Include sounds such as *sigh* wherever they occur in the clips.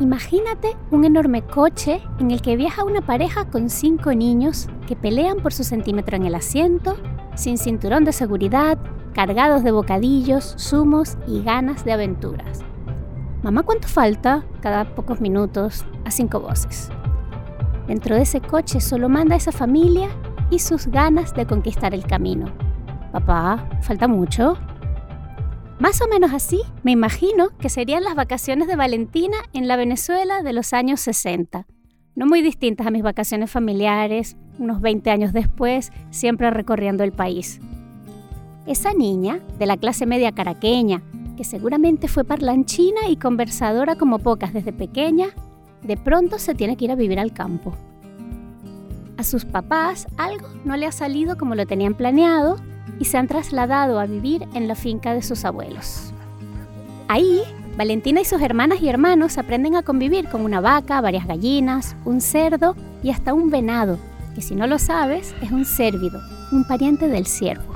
Imagínate un enorme coche en el que viaja una pareja con cinco niños que pelean por su centímetro en el asiento, sin cinturón de seguridad, cargados de bocadillos, zumos y ganas de aventuras. Mamá, ¿cuánto falta? Cada pocos minutos, a cinco voces. Dentro de ese coche solo manda esa familia y sus ganas de conquistar el camino. Papá, ¿falta mucho? Más o menos así, me imagino que serían las vacaciones de Valentina en la Venezuela de los años 60. No muy distintas a mis vacaciones familiares, unos 20 años después, siempre recorriendo el país. Esa niña, de la clase media caraqueña, que seguramente fue parlanchina y conversadora como pocas desde pequeña, de pronto se tiene que ir a vivir al campo. A sus papás algo no le ha salido como lo tenían planeado y se han trasladado a vivir en la finca de sus abuelos. Ahí, Valentina y sus hermanas y hermanos aprenden a convivir con una vaca, varias gallinas, un cerdo y hasta un venado, que si no lo sabes es un cérvido, un pariente del ciervo.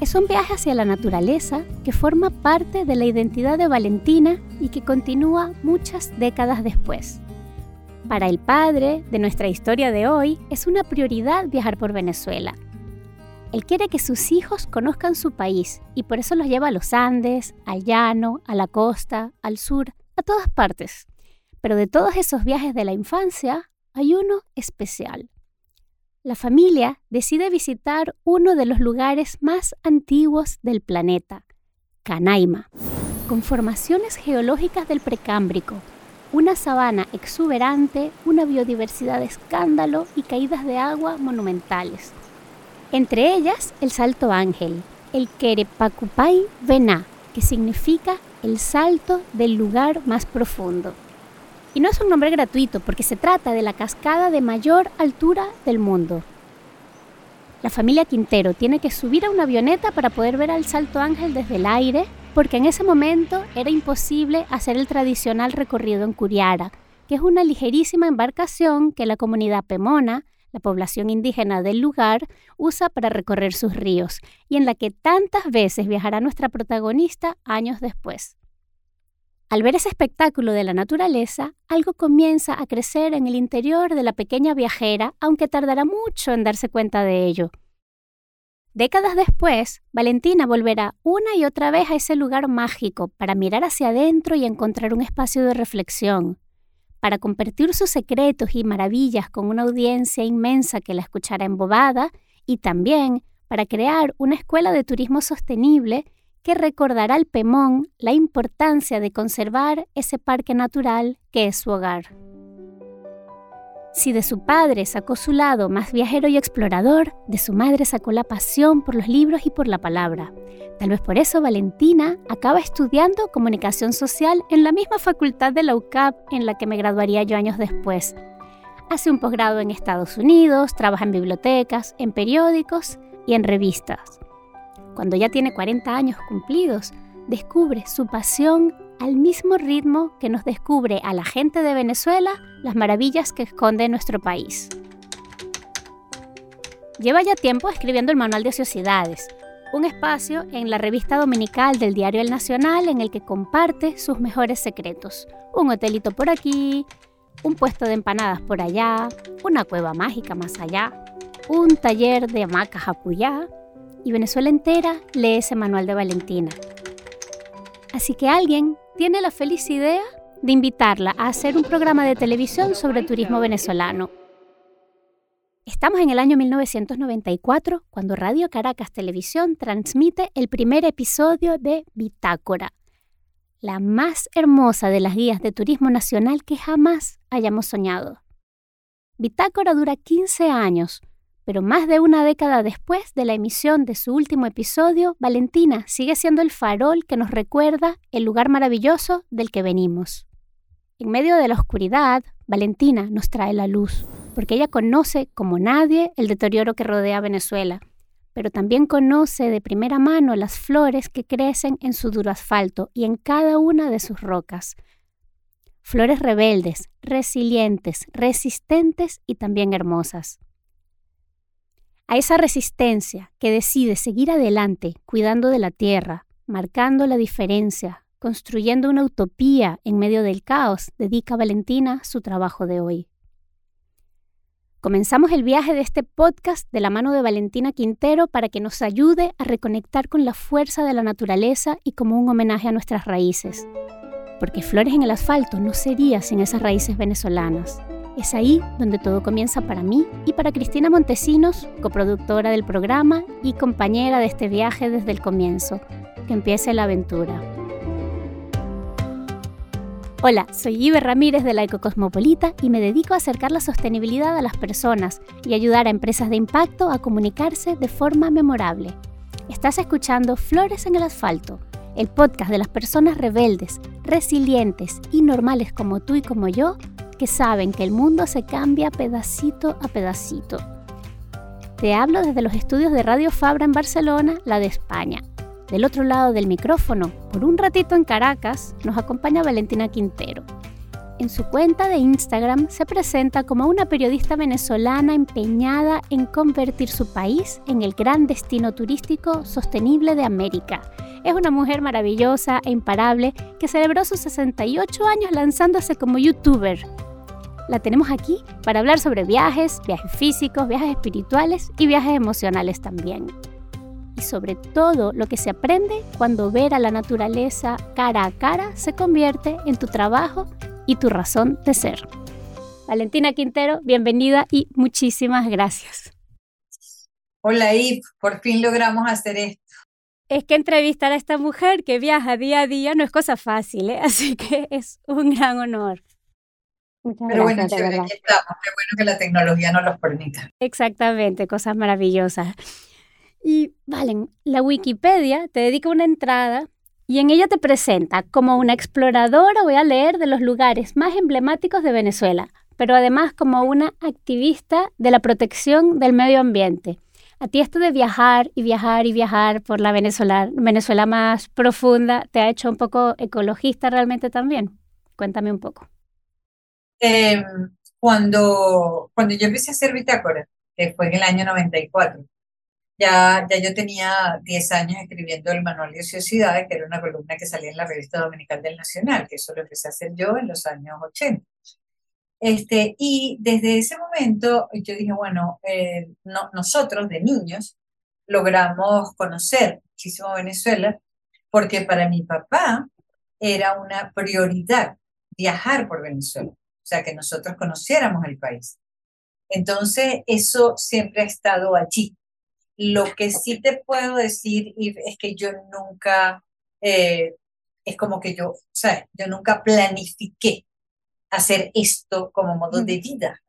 Es un viaje hacia la naturaleza que forma parte de la identidad de Valentina y que continúa muchas décadas después. Para el padre de nuestra historia de hoy es una prioridad viajar por Venezuela él quiere que sus hijos conozcan su país y por eso los lleva a los Andes, al llano, a la costa, al sur, a todas partes. Pero de todos esos viajes de la infancia, hay uno especial. La familia decide visitar uno de los lugares más antiguos del planeta, Canaima, con formaciones geológicas del Precámbrico, una sabana exuberante, una biodiversidad de escándalo y caídas de agua monumentales entre ellas el Salto Ángel, el Querepacupay Vená, que significa el salto del lugar más profundo. Y no es un nombre gratuito porque se trata de la cascada de mayor altura del mundo. La familia Quintero tiene que subir a una avioneta para poder ver al Salto Ángel desde el aire, porque en ese momento era imposible hacer el tradicional recorrido en Curiara, que es una ligerísima embarcación que la comunidad Pemona la población indígena del lugar usa para recorrer sus ríos y en la que tantas veces viajará nuestra protagonista años después. Al ver ese espectáculo de la naturaleza, algo comienza a crecer en el interior de la pequeña viajera, aunque tardará mucho en darse cuenta de ello. Décadas después, Valentina volverá una y otra vez a ese lugar mágico para mirar hacia adentro y encontrar un espacio de reflexión, para compartir sus secretos y maravillas con una audiencia inmensa que la escuchará embobada y también para crear una escuela de turismo sostenible que recordará al Pemón la importancia de conservar ese parque natural que es su hogar. Si de su padre sacó su lado más viajero y explorador, de su madre sacó la pasión por los libros y por la palabra. Tal vez por eso Valentina acaba estudiando comunicación social en la misma facultad de la UCAP en la que me graduaría yo años después. Hace un posgrado en Estados Unidos, trabaja en bibliotecas, en periódicos y en revistas. Cuando ya tiene 40 años cumplidos, descubre su pasión al mismo ritmo que nos descubre a la gente de Venezuela las maravillas que esconde nuestro país. Lleva ya tiempo escribiendo el Manual de Sociedades, un espacio en la revista dominical del diario El Nacional en el que comparte sus mejores secretos. Un hotelito por aquí, un puesto de empanadas por allá, una cueva mágica más allá, un taller de hamacas acullá, y Venezuela entera lee ese manual de Valentina. Así que alguien tiene la feliz idea de invitarla a hacer un programa de televisión sobre turismo venezolano. Estamos en el año 1994 cuando Radio Caracas Televisión transmite el primer episodio de Bitácora, la más hermosa de las guías de turismo nacional que jamás hayamos soñado. Bitácora dura 15 años, pero más de una década después de la emisión de su último episodio, Valentina sigue siendo el farol que nos recuerda el lugar maravilloso del que venimos. En medio de la oscuridad, Valentina nos trae la luz, porque ella conoce como nadie el deterioro que rodea Venezuela, pero también conoce de primera mano las flores que crecen en su duro asfalto y en cada una de sus rocas. Flores rebeldes, resilientes, resistentes y también hermosas a esa resistencia que decide seguir adelante cuidando de la tierra, marcando la diferencia, construyendo una utopía en medio del caos, dedica Valentina su trabajo de hoy. Comenzamos el viaje de este podcast de la mano de Valentina Quintero para que nos ayude a reconectar con la fuerza de la naturaleza y como un homenaje a nuestras raíces. Porque Flores en el Asfalto no sería sin esas raíces venezolanas. Es ahí donde todo comienza para mí y para Cristina Montesinos, coproductora del programa y compañera de este viaje desde el comienzo. Que empiece la aventura. Hola, soy Iber Ramírez de la Ecocosmopolita y me dedico a acercar la sostenibilidad a las personas y ayudar a empresas de impacto a comunicarse de forma memorable. Estás escuchando Flores en el Asfalto, el podcast de las personas rebeldes, resilientes y normales como tú y como yo, que saben que el mundo se cambia pedacito a pedacito. Te hablo desde los estudios de Radio Fabra en Barcelona, la de España del otro lado del micrófono, por un ratito en Caracas, nos acompaña Valentina Quintero. En su cuenta de Instagram se presenta como una periodista venezolana empeñada en convertir su país en el gran destino turístico sostenible de América. Es una mujer maravillosa e imparable que celebró sus 68 años lanzándose como youtuber. La tenemos aquí para hablar sobre viajes, viajes físicos, viajes espirituales y viajes emocionales también y sobre todo lo que se aprende cuando ver a la naturaleza cara a cara se convierte en tu trabajo y tu razón de ser. Valentina Quintero, bienvenida y muchísimas gracias. Hola Yves, por fin logramos hacer esto. Es que entrevistar a esta mujer que viaja día a día no es cosa fácil, ¿eh? así que es un gran honor. Muchas Pero bueno, chévere, aquí estamos. Qué bueno que la tecnología nos los permita. Exactamente, cosas maravillosas. Y, Valen, la Wikipedia te dedica una entrada y en ella te presenta como una exploradora, voy a leer, de los lugares más emblemáticos de Venezuela, pero además como una activista de la protección del medio ambiente. A ti esto de viajar y viajar y viajar por la Venezuela, Venezuela más profunda, ¿te ha hecho un poco ecologista realmente también? Cuéntame un poco. Em, cuando, cuando yo empecé a hacer bitácora, que fue en el año 94, ya, ya yo tenía 10 años escribiendo el Manual de Ociosidades, que era una columna que salía en la revista dominical del Nacional, que eso lo empecé a hacer yo en los años 80. Este, y desde ese momento yo dije, bueno, eh, no, nosotros de niños logramos conocer muchísimo Venezuela, porque para mi papá era una prioridad viajar por Venezuela, o sea, que nosotros conociéramos el país. Entonces, eso siempre ha estado allí. Lo que sí te puedo decir es que yo nunca, eh, es como que yo, ¿sabes? Yo nunca planifiqué hacer esto como modo de vida,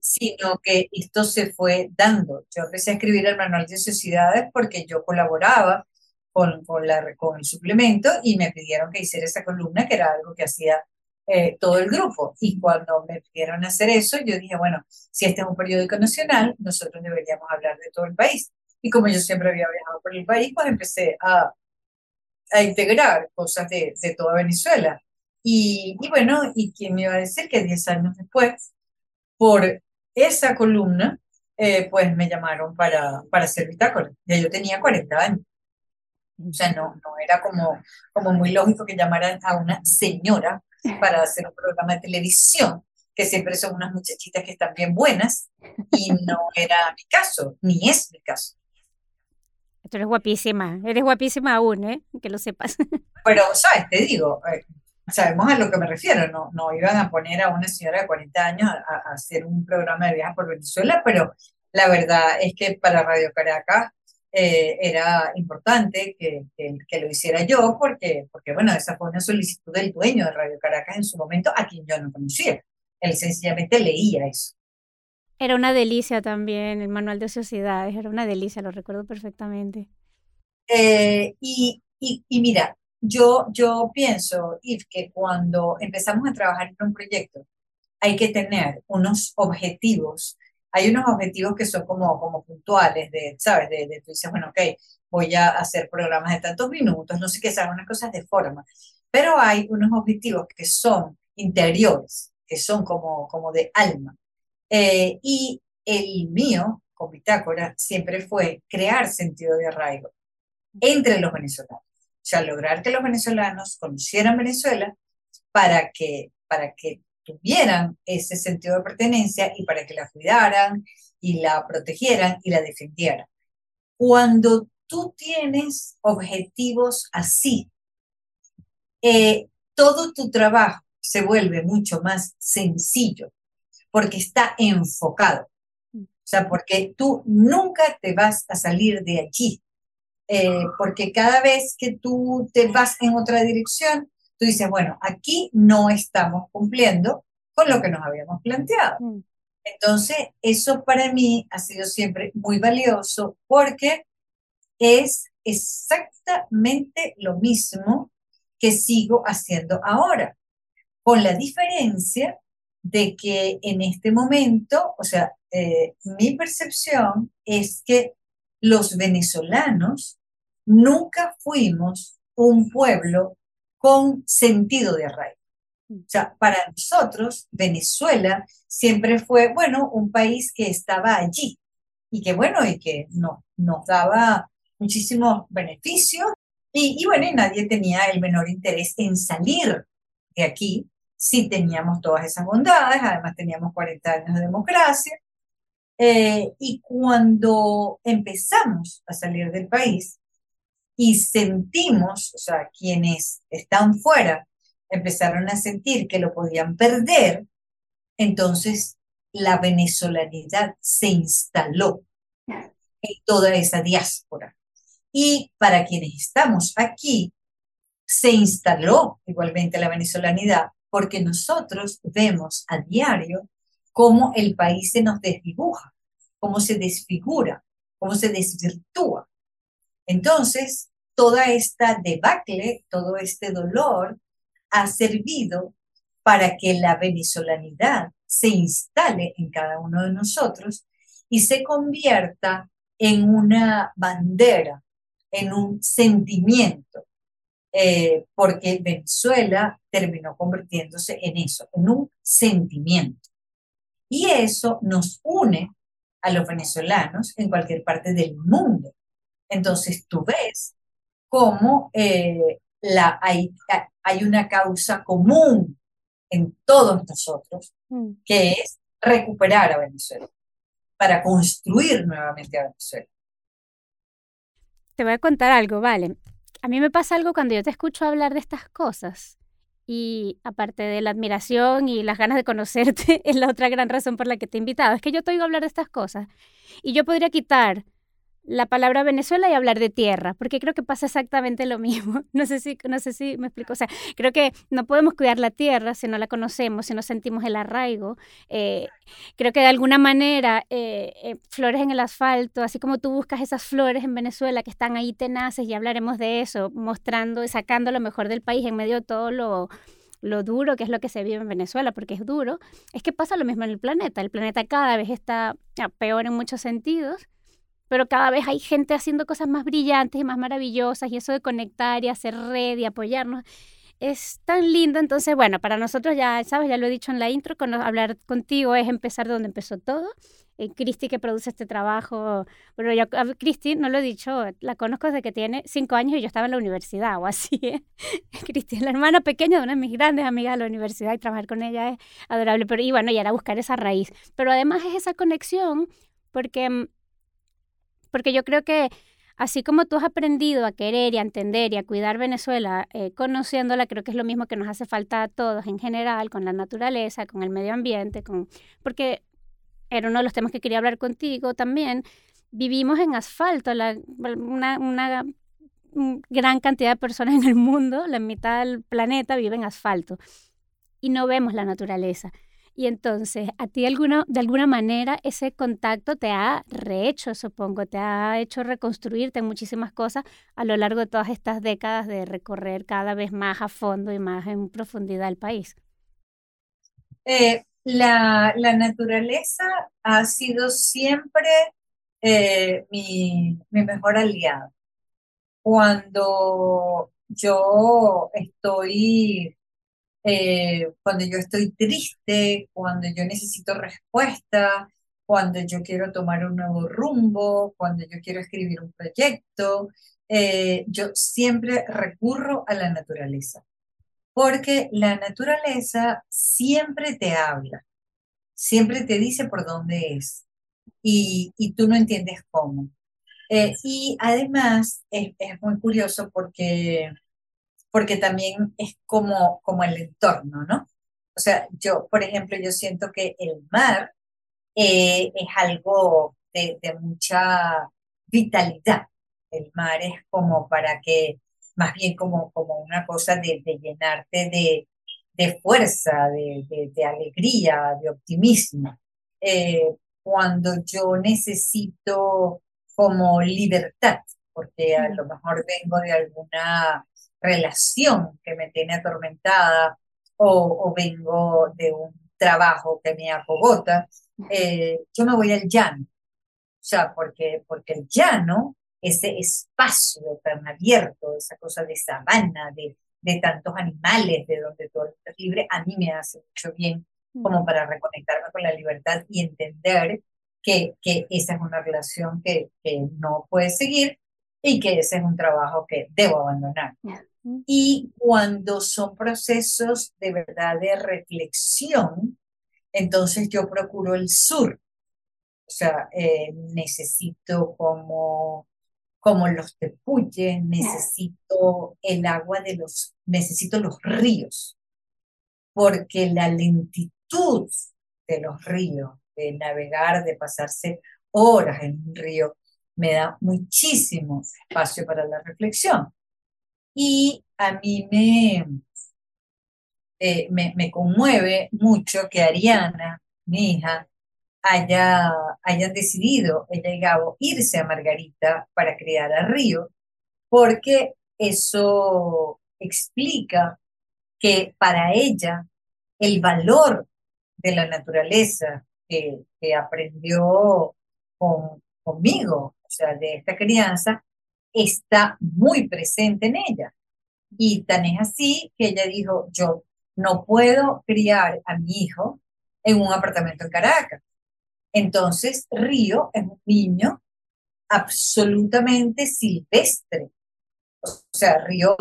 sino que esto se fue dando. Yo empecé a escribir el manual de sociedades porque yo colaboraba con, con, la, con el suplemento y me pidieron que hiciera esa columna, que era algo que hacía eh, todo el grupo. Y cuando me pidieron hacer eso, yo dije, bueno, si este es un periódico nacional, nosotros deberíamos hablar de todo el país. Y como yo siempre había viajado por el país, pues empecé a, a integrar cosas de, de toda Venezuela. Y, y, bueno, ¿y quién me iba a decir que 10 años después, por esa columna, eh, pues me llamaron para, para hacer bitácora. Ya yo tenía 40 años. O sea, no, no era como, como muy lógico que llamaran a una señora para hacer un programa de televisión, que siempre son unas muchachitas que están bien buenas, y no era mi caso, ni es mi caso. Tú eres guapísima, eres guapísima aún, ¿eh? Que lo sepas. *laughs* Pero, ¿sabes? Te digo, eh, sabemos a lo que me refiero, no, no iban a poner a una señora de 40 años a, hacer un programa de viaje por Venezuela, pero la verdad es que para Radio Caracas eh, era importante que, que, lo hiciera yo, porque, porque, bueno, esa fue una solicitud del dueño de Radio Caracas en su momento, a quien yo no conocía. Él sencillamente leía eso. Era una delicia también el manual de sociedades, era una delicia, lo recuerdo perfectamente. Eh, y, y, y, mira, yo, yo pienso, Yves, que cuando empezamos a trabajar en un proyecto, hay que tener unos objetivos hay unos objetivos que son como, como puntuales, de, ¿sabes? De, de tú dices, bueno, ok, voy a hacer programas de tantos minutos, no sé qué, son unas cosas de forma, pero hay unos objetivos que son interiores, que son como, como de alma. Eh, y el mío, con Bitácora, siempre fue crear sentido de arraigo entre los venezolanos. O sea, lograr que los venezolanos conocieran Venezuela para que, para que tuvieran ese sentido de pertenencia y para que la cuidaran y la protegieran y la defendieran. Cuando tú tienes objetivos así, eh, todo tu trabajo se vuelve mucho más sencillo porque está enfocado. O sea, porque tú nunca te vas a salir de allí. Eh, porque cada vez que tú te vas en otra dirección, tú dices, bueno, aquí no estamos cumpliendo con lo que nos habíamos planteado. Mm. Entonces, eso para mí ha sido siempre muy valioso porque es exactamente lo mismo que sigo haciendo ahora, con la diferencia de que en este momento, o sea, eh, mi percepción es que los venezolanos nunca fuimos un pueblo con sentido de arraigo. O sea, para nosotros, Venezuela siempre fue, bueno, un país que estaba allí y que, bueno, y que no, nos daba muchísimos beneficios y, y, bueno, y nadie tenía el menor interés en salir de aquí si teníamos todas esas bondades, además teníamos 40 años de democracia. Eh, y cuando empezamos a salir del país y sentimos, o sea, quienes están fuera empezaron a sentir que lo podían perder, entonces la venezolanidad se instaló en toda esa diáspora. Y para quienes estamos aquí, se instaló igualmente la venezolanidad porque nosotros vemos a diario cómo el país se nos desdibuja, cómo se desfigura, cómo se desvirtúa. Entonces, toda esta debacle, todo este dolor ha servido para que la venezolanidad se instale en cada uno de nosotros y se convierta en una bandera, en un sentimiento, eh, porque Venezuela terminó convirtiéndose en eso, en un sentimiento. Y eso nos une a los venezolanos en cualquier parte del mundo. Entonces tú ves cómo eh, la, hay, hay una causa común en todos nosotros, mm. que es recuperar a Venezuela, para construir nuevamente a Venezuela. Te voy a contar algo, vale. A mí me pasa algo cuando yo te escucho hablar de estas cosas. Y aparte de la admiración y las ganas de conocerte, *laughs* es la otra gran razón por la que te he invitado. Es que yo te oigo hablar de estas cosas. Y yo podría quitar la palabra Venezuela y hablar de tierra, porque creo que pasa exactamente lo mismo. *laughs* No sé si, no sé si me explico. O sea, creo que no podemos cuidar la tierra si no la conocemos, si no sentimos el arraigo. Eh, creo que de alguna manera eh, eh, flores en el asfalto, así como tú buscas esas flores en Venezuela que están ahí tenaces y hablaremos de eso, mostrando y sacando lo mejor del país en medio de todo lo lo duro que es lo que se vive en Venezuela, porque es duro, es que pasa lo mismo en el planeta. El planeta cada vez está peor en muchos sentidos pero cada vez hay gente haciendo cosas más brillantes y más maravillosas y eso de conectar y hacer red y apoyarnos es tan lindo. Entonces, bueno, para nosotros ya, sabes, ya lo he dicho en la intro, con, hablar contigo es empezar donde empezó todo. Eh, Cristi que produce este trabajo, bueno, yo a Cristi no lo he dicho, la conozco desde que tiene cinco años y yo estaba en la universidad o así. ¿eh? *laughs* Cristi es la hermana pequeña de una de mis grandes amigas de la universidad y trabajar con ella es adorable. Pero, y bueno, y era buscar esa raíz. Pero además es esa conexión porque mm, porque yo creo que así como tú has aprendido a querer y a entender y a cuidar Venezuela, eh, conociéndola, creo que es lo mismo que nos hace falta a todos en general, con la naturaleza, con el medio ambiente, con porque era uno de los temas que quería hablar contigo también. Vivimos en asfalto, una, una gran cantidad de personas en el mundo, la mitad del planeta vive en asfalto y no vemos la naturaleza. Y entonces, a ti alguna, de alguna manera ese contacto te ha rehecho, supongo, te ha hecho reconstruirte en muchísimas cosas a lo largo de todas estas décadas de recorrer cada vez más a fondo y más en profundidad el país. Eh, la, naturaleza ha sido siempre eh, mi, mi mejor aliado. Cuando yo estoy eh, cuando yo estoy triste, cuando yo necesito respuesta, cuando yo quiero tomar un nuevo rumbo, cuando yo quiero escribir un proyecto, eh, yo siempre recurro a la naturaleza, porque la naturaleza siempre te habla, siempre te dice por dónde es y, y tú no entiendes cómo. Eh, y además es, es, muy curioso porque, porque también es como, como el entorno, ¿no? O sea, yo, por ejemplo, yo siento que el mar eh, es algo de, de, mucha vitalidad. El mar es como para que, más bien como, como una cosa de, de llenarte de, de fuerza, de, de, alegría, de optimismo. Eh, cuando yo necesito como libertad, porque a lo mejor vengo de alguna relación que me tiene atormentada o, vengo de un trabajo que me acogota, eh, yo me voy al llano. O sea, porque, porque el llano, ese espacio tan abierto, esa cosa de sabana, de, de tantos animales, de donde todo es libre, a mí me hace mucho bien como para reconectarme con la libertad y entender que, que esa es una relación que, que no puede seguir y que ese es un trabajo que debo abandonar. Y cuando son procesos de verdad de reflexión, entonces yo procuro el sur. O sea, eh, necesito como, como los tepuyes, necesito el agua de los, necesito los ríos, porque la lentitud de los ríos, de navegar, de pasarse horas en un río, me da muchísimo espacio para la reflexión. Y a mí me, eh, me, me, conmueve mucho que Ariana, mi hija, haya, decidido, ella y Gabo, irse a Margarita para criar a Río, porque eso explica que para ella el valor de la naturaleza, que, aprendió con, conmigo, o sea, de esta crianza, está muy presente en ella. Y tan es así que ella dijo, yo no puedo criar a mi hijo en un apartamento en Caracas. Entonces, Río es un niño absolutamente silvestre. O sea, Río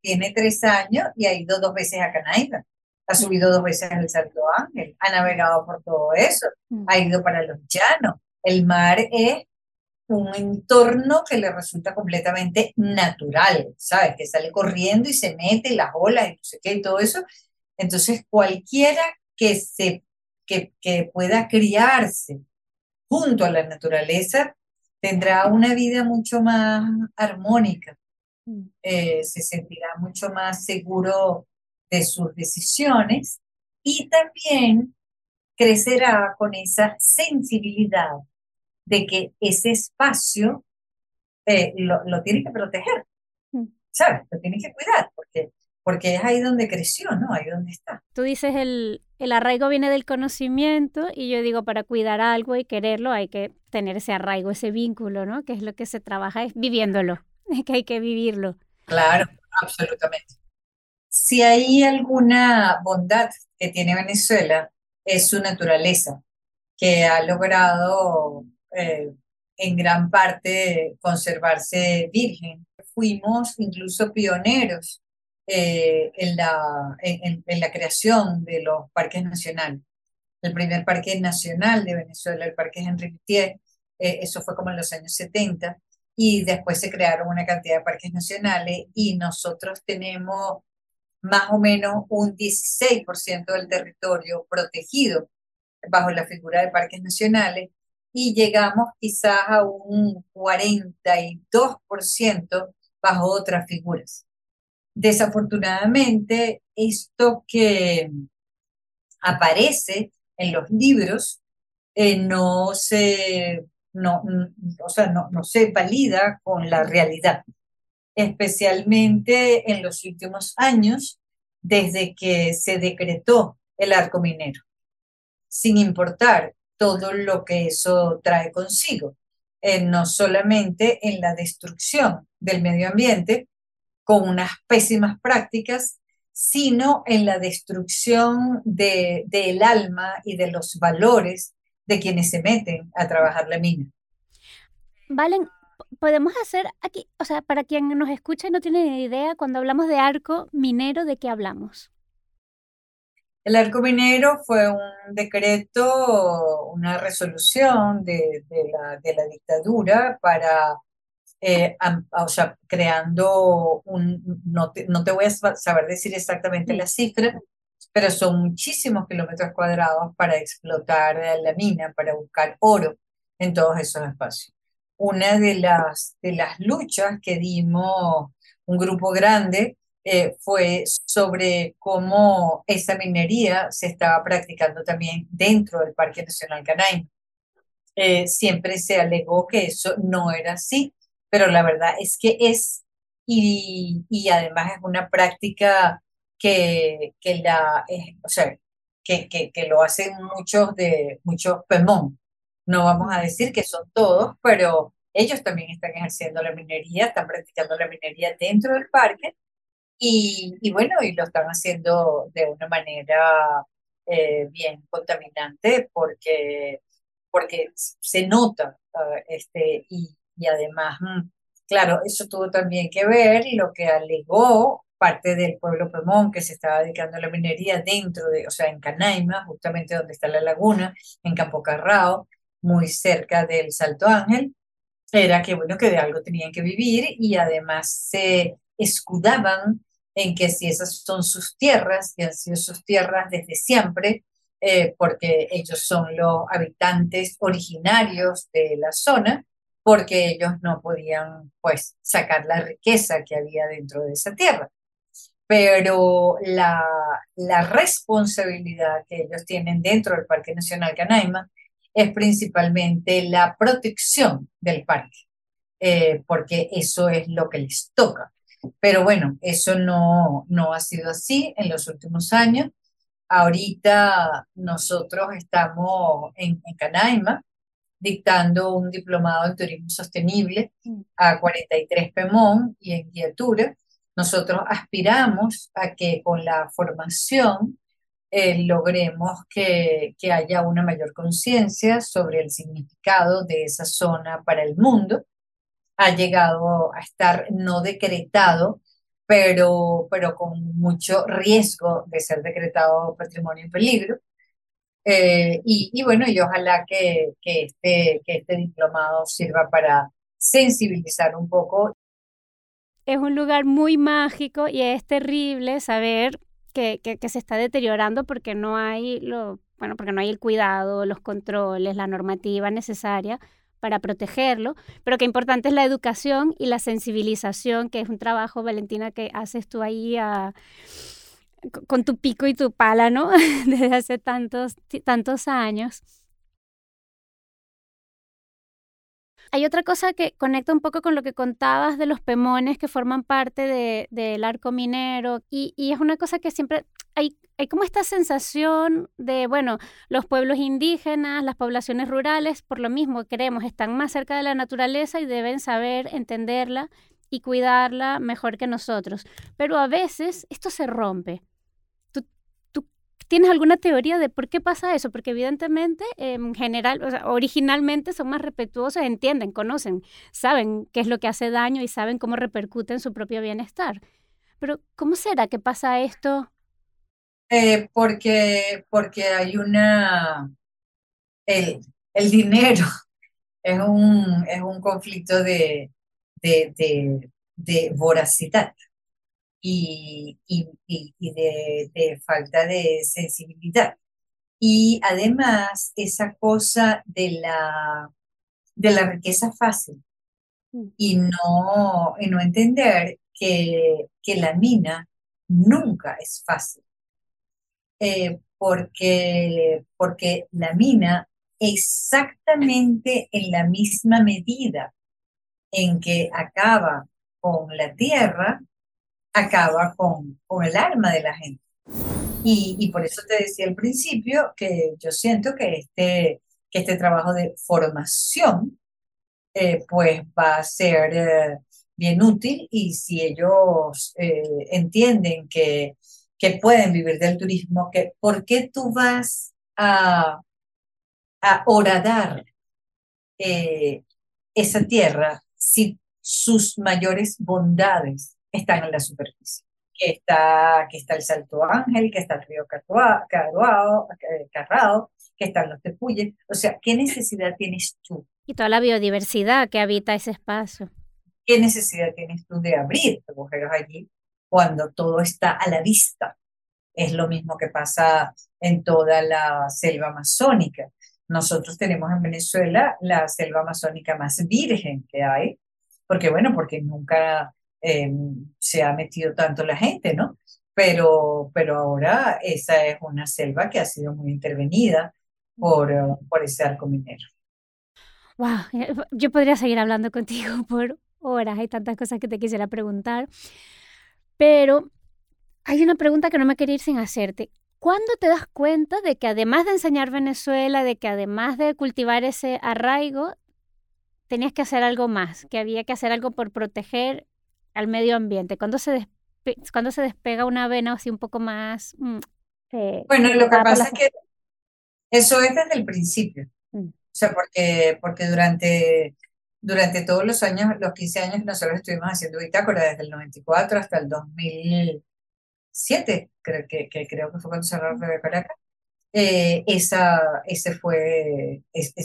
tiene tres años y ha ido dos veces a Canaima ha subido dos veces al Salto Ángel, ha navegado por todo eso, mm. ha ido para los llanos. El mar es un entorno que le resulta completamente natural, ¿sabes? Que sale corriendo y se mete las olas y no sé qué y todo eso. Entonces, cualquiera que, se, que, que pueda criarse junto a la naturaleza tendrá una vida mucho más armónica, mm. eh, se sentirá mucho más seguro de sus decisiones y también crecerá con esa sensibilidad de que ese espacio eh, lo, lo, tiene que proteger, mm. ¿sabes? Lo tiene que cuidar, porque, porque es ahí donde creció, ¿no? Ahí donde está. Tú dices el, el arraigo viene del conocimiento y yo digo para cuidar algo y quererlo hay que tener ese arraigo, ese vínculo, ¿no? Que es lo que se trabaja es viviéndolo, *laughs* es que hay que vivirlo. Claro, absolutamente. Si hay alguna bondad que tiene Venezuela, es su naturaleza, que ha logrado eh, en gran parte conservarse virgen. Fuimos incluso pioneros eh, en, la, en, la creación de los parques nacionales. El primer parque nacional de Venezuela, el Parque Henri Pittier, eh, eso fue como en los años 70, y después se crearon una cantidad de parques nacionales y nosotros tenemos más o menos un 16% del territorio protegido bajo la figura de parques nacionales y llegamos quizás a un 42% bajo otras figuras. Desafortunadamente, esto que aparece en los libros eh, no, se, no, o sea, no, no se valida con la realidad especialmente en los últimos años, desde que se decretó el arco minero, sin importar todo lo que eso trae consigo, eh, no solamente en la destrucción del medio ambiente con unas pésimas prácticas, sino en la destrucción del de, alma y de los valores de quienes se meten a trabajar la mina. Valen, podemos hacer aquí, o sea, para quien nos escucha y no tiene idea, cuando hablamos de arco minero, ¿de qué hablamos? El arco minero fue un decreto, una resolución de, la, dictadura para, eh, o sea, creando un, no te, voy a saber decir exactamente la cifra, pero son muchísimos kilómetros cuadrados para explotar la mina, para buscar oro en todos esos espacios. Una de las, de las luchas que dimos un grupo grande eh, fue sobre cómo esa minería se estaba practicando también dentro del Parque Nacional Canaima. Eh, siempre se alegó que eso no era así, pero la verdad es que es, y, y además es una práctica que, que la, eh, o sea, que, que, que, lo hacen muchos de muchos Pemón. No vamos a decir que son todos, pero ellos también están ejerciendo la minería, están practicando la minería dentro del parque y, y bueno, y lo están haciendo de una manera eh, bien contaminante porque, porque se nota ah, este, y, y además, mm, claro, eso tuvo también que ver lo que alegó parte del pueblo Pemón que se estaba dedicando a la minería dentro de, o sea, en Canaima, justamente donde está la laguna, en Campo Carrao, muy cerca del Salto Ángel, era que, bueno, que de algo tenían que vivir y además se escudaban en que si esas son sus tierras, y han sido sus tierras desde siempre, eh, porque ellos son los habitantes originarios de la zona, porque ellos no podían, pues, sacar la riqueza que había dentro de esa tierra pero la, la, responsabilidad que ellos tienen dentro del Parque Nacional Canaima es principalmente la protección del parque, eh, porque eso es lo que les toca. Pero bueno, eso no, no ha sido así en los últimos años. Ahorita nosotros estamos en, en Canaima dictando un diplomado en turismo sostenible mm. a 43 PEMON y en guiatura nosotros aspiramos a que con la formación eh, logremos que, que, haya una mayor conciencia sobre el significado de esa zona para el mundo. Ha llegado a estar no decretado, pero, pero con mucho riesgo de ser decretado patrimonio en peligro. Eh, y, y, bueno, y ojalá que, que, este, que este diplomado sirva para sensibilizar un poco es un lugar muy mágico y es terrible saber que, que, se está deteriorando porque no hay lo, bueno, porque no hay el cuidado, los controles, la normativa necesaria para protegerlo, pero que importante es la educación y la sensibilización, que es un trabajo, Valentina, que haces tú ahí a, con tu pico y tu pala, ¿no? *laughs* Desde hace tantos, tantos años. Hay otra cosa que conecta un poco con lo que contabas de los pemones que forman parte del arco minero y, es una cosa que siempre hay, hay como esta sensación de, bueno, los pueblos indígenas, las poblaciones rurales, por lo mismo queremos, están más cerca de la naturaleza y deben saber entenderla y cuidarla mejor que nosotros. Pero a veces esto se rompe. ¿Tienes alguna teoría de por qué pasa eso? Porque evidentemente, en general, o originalmente son más respetuosos, entienden, conocen, saben qué es lo que hace daño y saben cómo repercute en su propio bienestar. Pero, ¿cómo será que pasa esto? Eh, porque, porque hay una... El, el dinero *laughs* es un, es un conflicto de, de, de, de voracidad y, y, de, falta de sensibilidad. Y además esa cosa de la, de la riqueza fácil mm. y no, y no entender que, que la mina nunca es fácil. Eh, porque, porque la mina exactamente en la misma medida en que acaba con la tierra, acaba con, con el alma de la gente. Y, y, por eso te decía al principio que yo siento que este, que este trabajo de formación eh, pues va a ser eh, bien útil y si ellos eh, entienden que, que pueden vivir del turismo, que ¿por qué tú vas a, a horadar esa tierra si sus mayores bondades están en la superficie. Que está, que está el Salto Ángel, que está el río Carrao, Carrao, que están los Tepuyes. O sea, ¿qué necesidad tienes tú? Y toda la biodiversidad que habita ese espacio. ¿Qué necesidad tienes tú de abrir agujeros allí cuando todo está a la vista? Es lo mismo que pasa en toda la selva amazónica. Nosotros tenemos en Venezuela la selva amazónica más virgen que hay, porque bueno, porque nunca em, se ha metido tanto la gente, ¿no? Pero, pero ahora esa es una selva que ha sido muy intervenida por, por ese arco minero. Wow, eh, yo podría seguir hablando contigo *laughs* por horas, hay tantas cosas que te quisiera preguntar, pero hay una pregunta que no me quería ir sin hacerte. ¿Cuándo te das cuenta de que además de enseñar Venezuela, de que además de cultivar ese arraigo, tenías que hacer algo más, que había que hacer algo por proteger al medio ambiente? ¿Cuándo se, cuando se despega una vena así un poco más... Mm, eh, bueno, lo que pasa es que eso es desde el principio. Mm. O sea, porque, porque durante, durante todos los años, los 15 años nosotros estuvimos haciendo bitácora, desde el 94 hasta el 2000 siete, creo que, que, creo que fue cuando cerraron de Caracas, eh, esa, ese fue,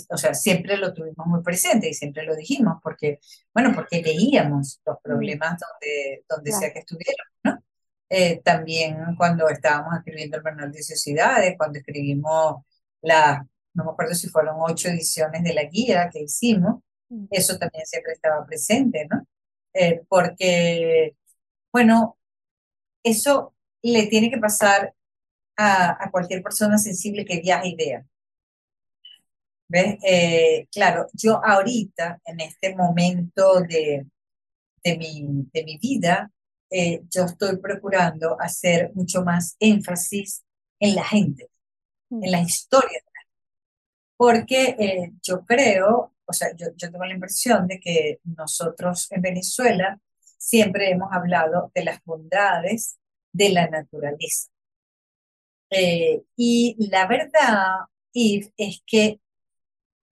o sea, siempre lo tuvimos muy presente y siempre lo dijimos, porque, bueno, porque veíamos los problemas donde, donde sea que estuvieron, ¿no? Eh, también cuando estábamos escribiendo el manual de sociedades, cuando escribimos las, no me acuerdo si fueron ocho ediciones de la guía que hicimos, eso también siempre estaba presente, ¿no? Eh, porque, bueno, eso le tiene que pasar a, cualquier persona sensible que viaje y vea. ¿Ves? Eh, claro, yo ahorita, en este momento de, de, mi, de mi vida, eh, yo estoy procurando hacer mucho más énfasis en la gente, en la historia Porque eh, yo creo, o sea, yo, yo tengo la impresión de que nosotros en Venezuela siempre hemos hablado de las bondades de la naturaleza. Eh, y la verdad, es que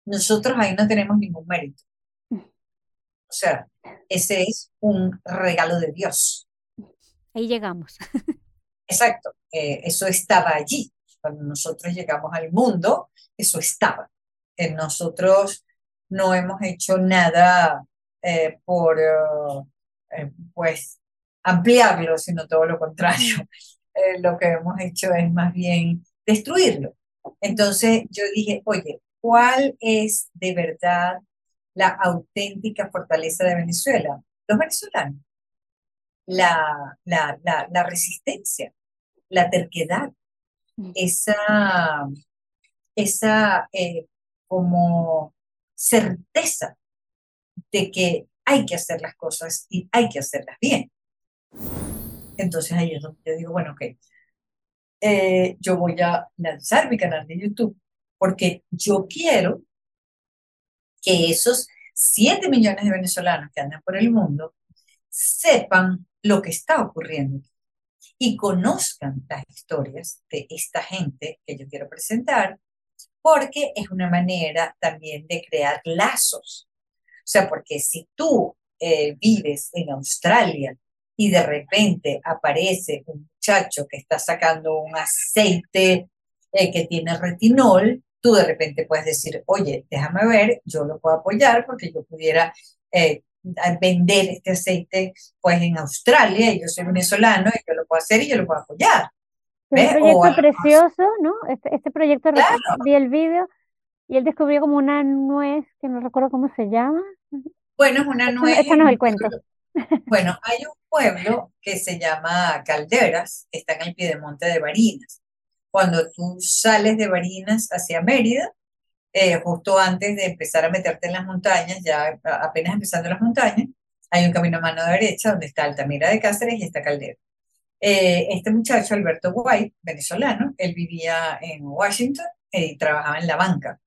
nosotros ahí no tenemos ningún mérito. O sea, ese es un regalo de Dios. Ahí llegamos. Exacto, eh, eso estaba allí. Cuando nosotros llegamos al mundo, eso estaba. Eh, nosotros no hemos hecho nada por, pues, ampliarlo, sino todo lo contrario. *laughs* Eh, lo que hemos hecho es más bien destruirlo. Entonces yo dije, oye, ¿cuál es de verdad la auténtica fortaleza de Venezuela? Los venezolanos. La, la, la, resistencia, la terquedad, esa, esa eh, como certeza de que hay que hacer las cosas y hay que hacerlas bien. Entonces ahí es donde yo digo, bueno, ok, eh, yo voy a lanzar mi canal de YouTube porque yo quiero que esos 7 millones de venezolanos que andan por el mundo sepan lo que está ocurriendo y conozcan las historias de esta gente que yo quiero presentar, porque es una manera también de crear lazos. O sea, porque si tú eh, vives en Australia y de repente aparece un muchacho que está sacando un aceite eh, que tiene retinol, tú de repente puedes decir, oye, déjame ver, yo lo puedo apoyar porque yo pudiera eh, vender este aceite pues en Australia y yo soy venezolano y yo lo puedo hacer y yo lo puedo apoyar. Un proyecto precioso, ¿no? Este, este proyecto, vi el vídeo y él descubrió como una nuez, que no recuerdo cómo se llama. Bueno, es una nuez. Eso no es el cuento. Bueno, hay un pueblo que se llama Calderas, está en el piedemonte de Barinas. Cuando tú sales de Barinas hacia Mérida, eh, justo antes de empezar a meterte en las montañas, ya apenas empezando las montañas, hay un camino a mano derecha donde está Altamira de Cáceres y está Caldera. Eh, este muchacho, Alberto White, venezolano, él vivía en Washington y trabajaba en la banca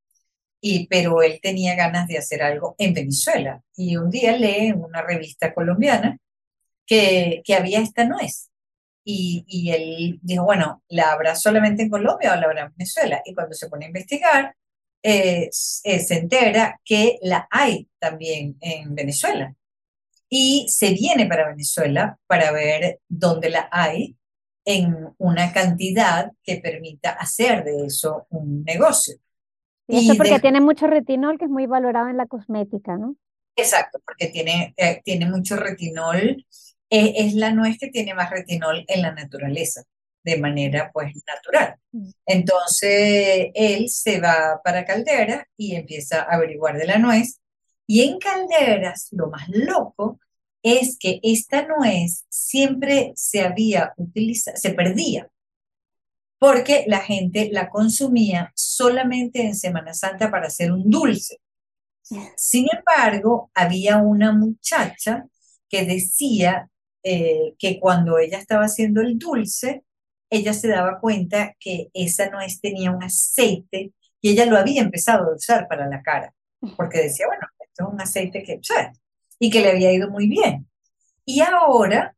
y, pero él tenía ganas de hacer algo en Venezuela. Y un día lee en una revista colombiana que, que había esta nuez. Y, y, él dijo, bueno, ¿la habrá solamente en Colombia o la habrá en Venezuela? Y cuando se pone a investigar, eh, eh, se entera que la hay también en Venezuela. Y se viene para Venezuela para ver dónde la hay en una cantidad que permita hacer de eso un negocio. Y eso porque tiene mucho retinol que es muy valorado en la cosmética, ¿no? Exacto, porque tiene, eh, tiene mucho retinol. Eh, es la nuez que tiene más retinol en la naturaleza, de manera pues natural. Mm. Entonces él se va para Caldera y empieza a averiguar de la nuez. Y en Calderas, lo más loco es que esta nuez siempre se había utilizado, se perdía porque la gente la consumía solamente en Semana Santa para hacer un dulce. Sin embargo, había una muchacha que decía eh, que cuando ella estaba haciendo el dulce, ella se daba cuenta que esa nuez tenía un aceite y ella lo había empezado a usar para la cara, porque decía, bueno, un aceite que usar y que le había ido muy bien. Y ahora,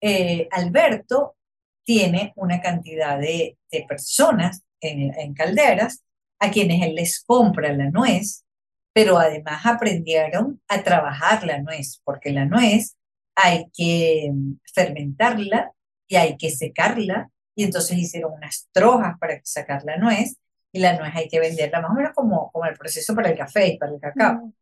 eh, Alberto tiene una cantidad de, personas en, calderas a quienes él les compra la nuez, pero además aprendieron a trabajar la nuez, porque la nuez hay que mm, fermentarla y hay que secarla, y entonces hicieron unas trojas para sacar la nuez, y la nuez hay que venderla más o menos como, como el proceso para el café y para el cacao.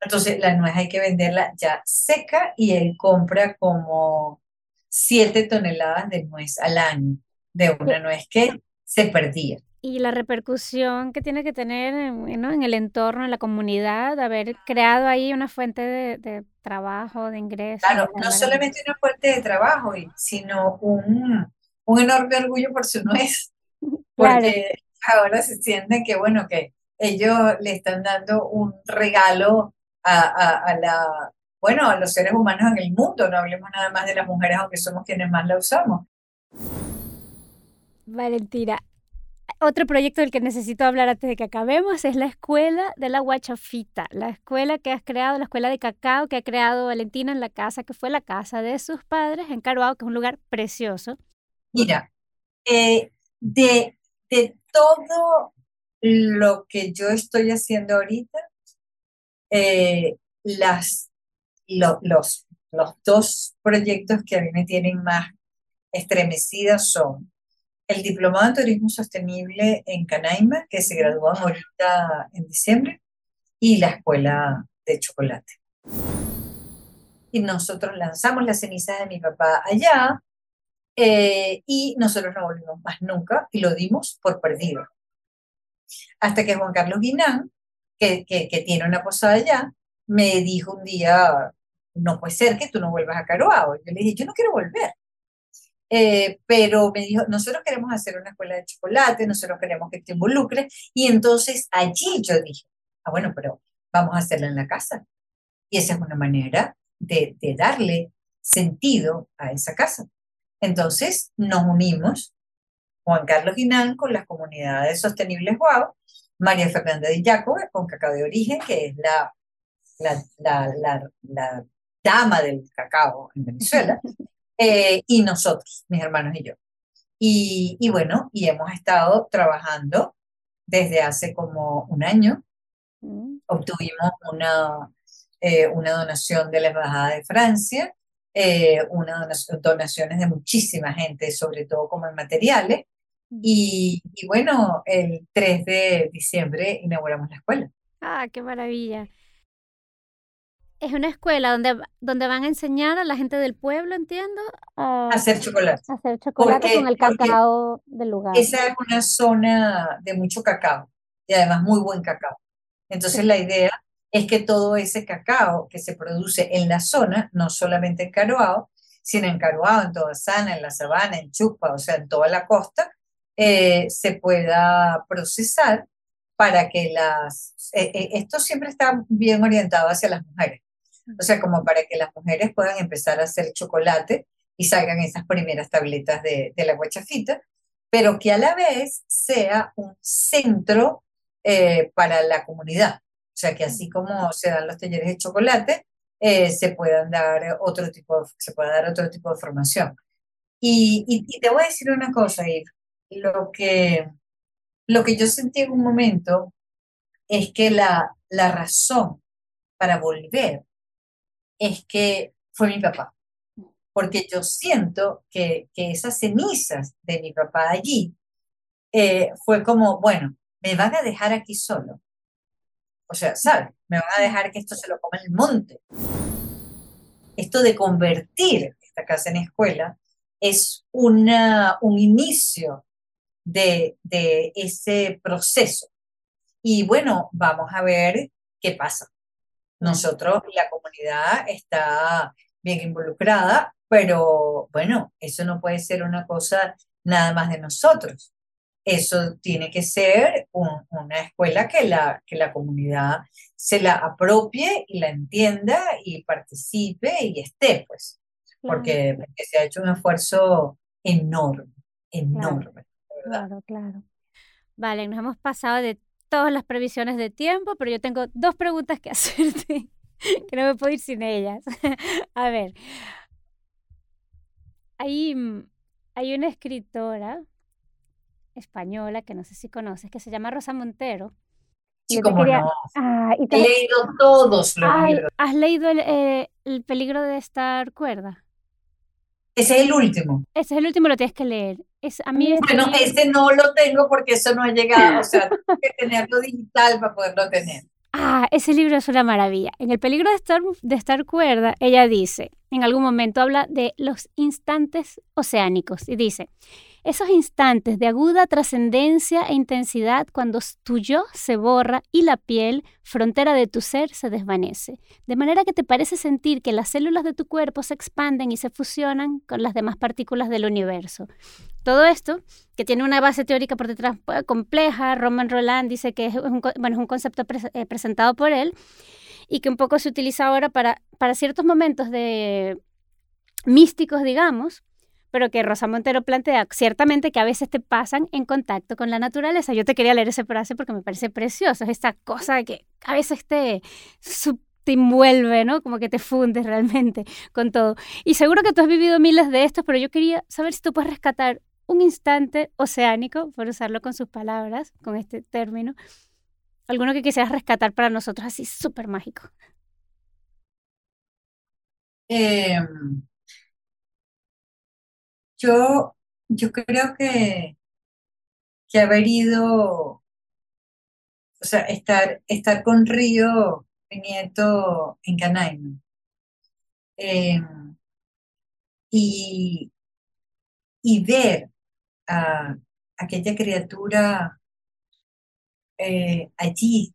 Entonces la nuez hay que venderla ya seca y él compra como 7 toneladas de nuez al año, de una nuez que se perdía. Y la repercusión que tiene que tener en, en el entorno, en la comunidad, de haber creado ahí una fuente de, trabajo, de ingresos. Claro, no solamente una fuente de trabajo, sino un, un enorme orgullo por su nuez, *laughs* porque ahora se sienten que, bueno, que ellos le están dando un regalo a, a, a la, bueno, a los seres humanos en el mundo, no hablemos nada más de las mujeres, aunque somos quienes más la usamos. Valentina, otro proyecto del que necesito hablar antes de que acabemos es la escuela de la guachafita, la escuela que has creado, la escuela de cacao que ha creado Valentina en la casa, que fue la casa de sus padres en Caruao, que es un lugar precioso. Mira, eh, de, de todo lo que yo estoy haciendo ahorita, eh, las los, los dos proyectos que a mí me tienen más estremecida son el Diplomado en Turismo Sostenible en Canaima, que se graduó ahorita en diciembre, y la Escuela de Chocolate. Y nosotros lanzamos las cenizas de mi papá allá, eh, y nosotros no volvimos más nunca, y lo dimos por perdido. Hasta que Juan Carlos Guinán, que, tiene una posada allá, me dijo un día, no puede ser que tú no vuelvas a Caroao. Yo le dije, yo no quiero volver. Eh, pero me dijo, nosotros queremos hacer una escuela de chocolate, nosotros queremos que te involucres. Y entonces allí yo dije, ah, bueno, pero vamos a hacerla en la casa. Y esa es una manera de, de darle sentido a esa casa. Entonces nos unimos, Juan Carlos Guinán con las comunidades sostenibles Guau, María Fernanda de Jacob con Cacao de Origen, que es la, la, la, la, dama del cacao en Venezuela, *laughs* eh, y nosotros, mis hermanos y yo. Y, y, bueno, y hemos estado trabajando desde hace como un año. Mm. Obtuvimos una, eh, una donación de la Embajada de Francia, eh, una donación, donaciones de muchísima gente, sobre todo como en materiales. Y, y bueno, el 3 de diciembre inauguramos la escuela. Ah, qué maravilla. Es una escuela donde, donde van a enseñar a la gente del pueblo, entiendo, a hacer chocolate. hacer chocolate con el cacao del lugar. Esa es una zona de mucho cacao y además muy buen cacao. Entonces la idea es que todo ese cacao que se produce en la zona, no solamente en Caroao, sino en Caroao, en toda Sana, en la Sabana, en Chupa, o sea, en toda la costa, eh, se pueda procesar para que las... Eh, eh, esto siempre está bien orientado hacia las mujeres. O sea, como para que las mujeres puedan empezar a hacer chocolate y salgan esas primeras tabletas de, de la guachafita, pero que a la vez sea un centro para la comunidad. O sea, que así como se dan los talleres de chocolate, se puedan dar otro tipo, se pueda dar otro tipo de formación. Y, y, te voy a decir una cosa, Yves. Lo que, lo que yo sentí en un momento es que la, la razón para volver es que fue mi papá, porque yo siento que, que esas cenizas de mi papá allí eh, fue como, bueno, me van a dejar aquí solo. O sea, ¿sabes? Me van a dejar que esto se lo coma el monte. Esto de convertir esta casa en escuela es una, un inicio de, de ese proceso. Y bueno, vamos a ver qué pasa. Nosotros, la comunidad está bien involucrada, pero bueno, eso no puede ser una cosa nada más de nosotros. Eso tiene que ser una escuela que la, que la comunidad se la apropie y la entienda y participe y esté, pues, porque, porque se ha hecho un esfuerzo enorme, enorme. Claro, claro. Vale, nos hemos pasado de todas las previsiones de tiempo, pero yo tengo dos preguntas que *laughs* hacerte, que no me puedo ir sin ellas. *laughs* A ver, hay, mm, hay una escritora española que no sé si conoces, que se llama Rosa Montero. Sí, como no. Ah, He leído todos los libros. ¿Has leído el, eh, el peligro de estar cuerda? Ese es el último. Ese es el último, lo tienes que leer. Es, a mí bueno, ese no lo tengo porque eso no ha llegado. O sea, *laughs* tengo que tenerlo digital para poderlo tener. Ah, ese libro es una maravilla. En El peligro de estar, de estar cuerda, ella dice, en algún momento habla de los instantes oceánicos y dice, esos instantes de aguda trascendencia e intensidad cuando tu yo se borra y la piel, frontera de tu ser, se desvanece. De manera que te parece sentir que las células de tu cuerpo se expanden y se fusionan con las demás partículas del universo. Todo esto, que tiene una base teórica por detrás pues, compleja, Roman Roland dice que es un, bueno, es un concepto eh, presentado por él y que un poco se utiliza ahora para, para ciertos momentos de místicos, digamos, pero que Rosa Montero plantea ciertamente que a veces te pasan en contacto con la naturaleza. Yo te quería leer ese frase porque me parece precioso, es esta cosa que a veces te, te envuelve, ¿no? Como que te fundes realmente con todo. Y seguro que tú has vivido miles de estos, pero yo quería saber si tú puedes rescatar un instante oceánico, por usarlo con sus palabras, con este término, alguno que quisieras rescatar para nosotros así súper mágico. Eh, yo, yo creo que, que haber ido, o sea, estar, estar con Río, mi nieto, en Canaima. Em, y, y ver a aquella criatura eh, allí,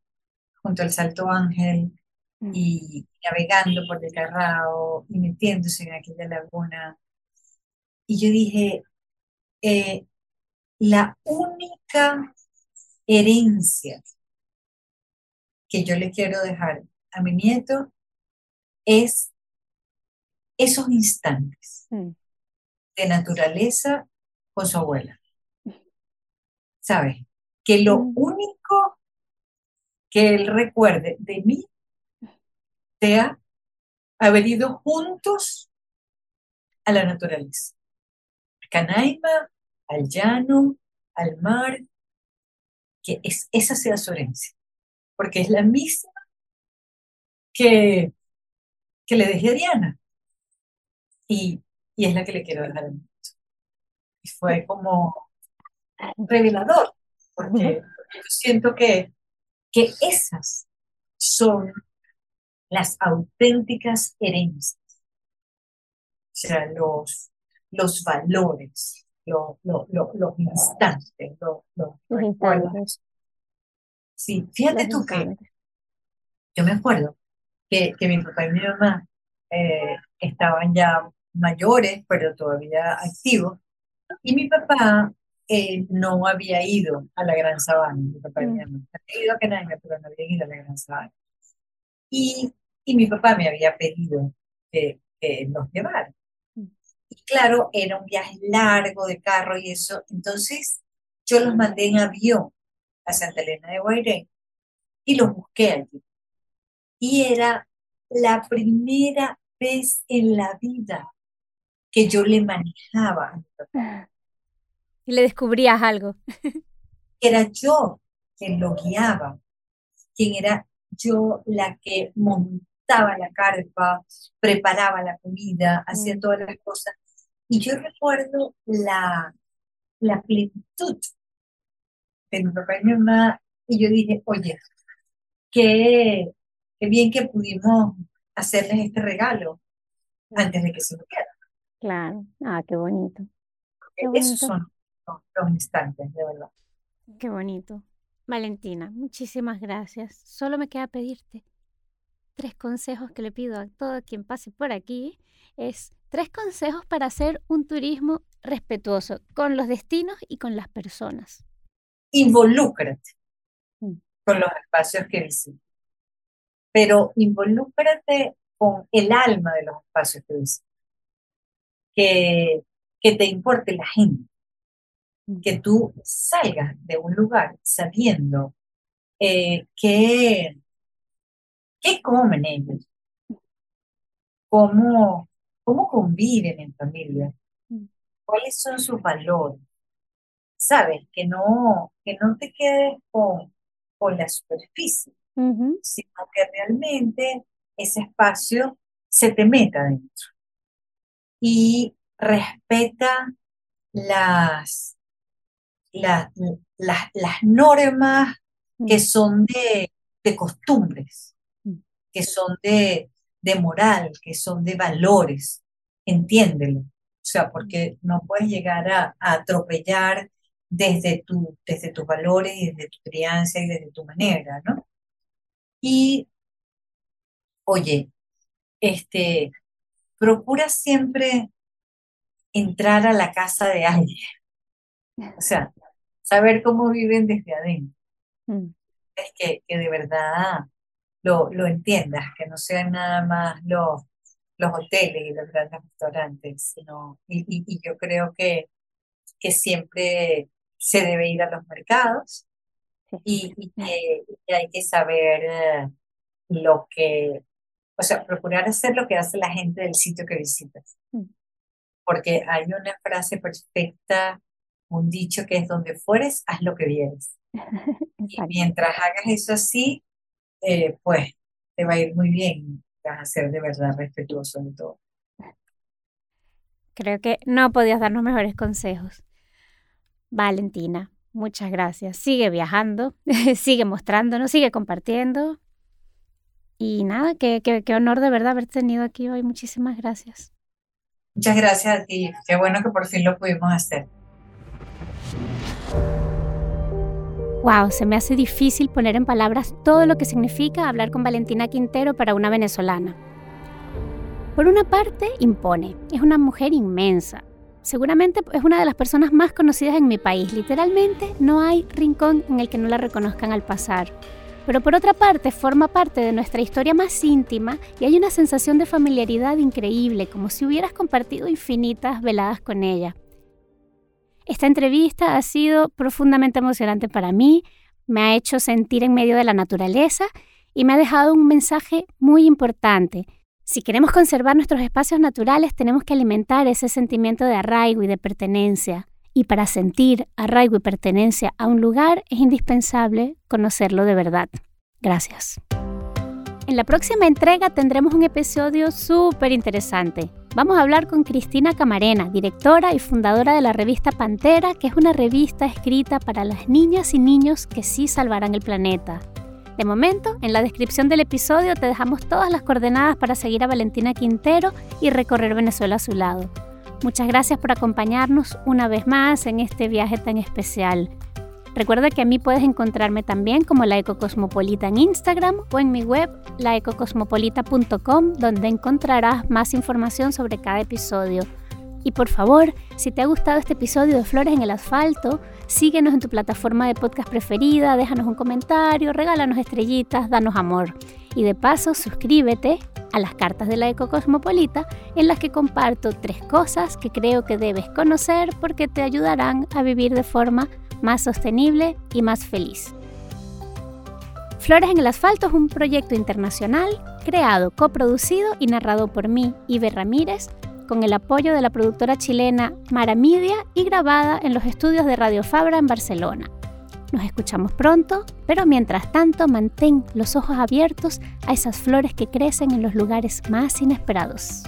junto al Salto Ángel, mm. y navegando por el Carrao y metiéndose en aquella laguna y yo dije, eh, la única herencia que yo le quiero dejar a mi nieto es esos instantes mm. de naturaleza con su abuela. *laughs* ¿Sabes? Que lo mm. único que él recuerde de mí sea haber ido juntos a la naturaleza. Canaima, al llano, al mar, que es, esa sea su herencia, porque es la misma que, que le dejé a Diana y, y es la que le quiero dejar al mundo. Y fue como revelador, porque, yo siento que, que esas son las auténticas herencias. O sea, los, los valores, los, los instantes, los, recuerdos. Sí, fíjate tú que yo me acuerdo que, que mi papá y mi mamá eh, estaban ya mayores, pero todavía activos, y mi papá eh, no había ido a la Gran Sabana, mi papá y mi mm. mamá había ido a Canadá, pero no había ido a la Gran Sabana. Y, y mi papá me había pedido que, que nos llevara. Y claro, era un viaje largo de carro y eso. Entonces, yo los mandé en avión a Santa Elena de Guairén y los busqué allí. Y era la primera vez en la vida que yo le manejaba Y le descubrías algo. Era yo quien lo guiaba, quien era yo la que montaba la carpa, preparaba la comida, hacía Mm. todas las cosas. Y yo recuerdo la, la plenitud de mi papá y mi mamá, y yo dije, oye, qué, qué bien que pudimos hacerles este regalo antes de que se murieran. Claro. Ah, qué bonito. Qué Esos son los, los instantes, de verdad. Qué bonito. Valentina, muchísimas gracias. Solo me queda pedirte tres consejos que le pido a todo quien pase por aquí. Es tres consejos para hacer un turismo respetuoso con los destinos y con las personas. Involúcrate Mm. con los espacios que visitas, pero involúcrate con el alma de los espacios que visitas. Que, que te importe la gente, Mm. que tú salgas de un lugar sabiendo eh, qué, qué comen ellos, cómo, cómo conviven en familia, Mm. cuáles son sus valores. Sabes, que no, que no te quedes con, con la superficie, sino que realmente ese espacio se te meta dentro y respeta las, las, las, las normas que Mm. son de, de costumbres. Que son de, de moral, que son de valores. Entiéndelo. O sea, porque no puedes llegar a, a atropellar desde tu, desde tus valores y desde tu crianza y desde tu manera, ¿no? Y, oye, este, procura siempre entrar a la casa de alguien. O sea, saber cómo viven desde adentro. Mm. Es que, que de verdad lo, lo entiendas, que no sean nada más los, los hoteles y los grandes restaurantes, sino, y, y, y yo creo que, que siempre se debe ir a los mercados y, y que, y que hay que saber eh, lo que, o sea, procurar hacer lo que hace la gente del sitio que visitas. Mm. Porque hay una frase perfecta, un dicho que es donde fueres, haz lo que vieres. *laughs* Y mientras hagas eso así, eh, pues te va a ir muy bien. Vas a ser de verdad respetuoso de todo. Creo que no podías darnos mejores consejos. Valentina, muchas gracias. Sigue viajando, *laughs* sigue mostrándonos, sigue compartiendo. Y nada, qué, qué, qué honor de verdad haber tenido aquí hoy. Muchísimas gracias. Muchas gracias a ti. Qué bueno que por fin lo pudimos hacer. Wow, se me hace difícil poner en palabras todo lo que significa hablar con Valentina Quintero para una venezolana. Por una parte, impone. Es una mujer inmensa. Seguramente es una de las personas más conocidas en mi país. Literalmente no hay rincón en el que no la reconozcan al pasar. Pero por otra parte, forma parte de nuestra historia más íntima y hay una sensación de familiaridad increíble, como si hubieras compartido infinitas veladas con ella. Esta entrevista ha sido profundamente emocionante para mí, me ha hecho sentir en medio de la naturaleza y me ha dejado un mensaje muy importante. Si queremos conservar nuestros espacios naturales, tenemos que alimentar ese sentimiento de arraigo y de pertenencia. Y para sentir arraigo y pertenencia a un lugar es indispensable conocerlo de verdad. Gracias. En la próxima entrega tendremos un episodio súper interesante. Vamos a hablar con Cristina Camarena, directora y fundadora de la revista Pantera, que es una revista escrita para las niñas y niños que sí salvarán el planeta. De momento, en la descripción del episodio te dejamos todas las coordenadas para seguir a Valentina Quintero y recorrer Venezuela a su lado. Muchas gracias por acompañarnos una vez más en este viaje tan especial. Recuerda que a mí puedes encontrarme también como la Ecocosmopolita en Instagram o en mi web laecocosmopolita.com donde encontrarás más información sobre cada episodio. Y por favor, si te ha gustado este episodio de Flores en el Asfalto, síguenos en tu plataforma de podcast preferida, déjanos un comentario, regálanos estrellitas, danos amor. Y de paso, suscríbete a las cartas de la Ecocosmopolita en las que comparto tres cosas que creo que debes conocer porque te ayudarán a vivir de forma más sostenible y más feliz. Flores en el Asfalto es un proyecto internacional creado, coproducido y narrado por mí, Ibe Ramírez, con el apoyo de la productora chilena Mara Media y grabada en los estudios de Radio Fabra en Barcelona. Nos escuchamos pronto, pero mientras tanto mantén los ojos abiertos a esas flores que crecen en los lugares más inesperados.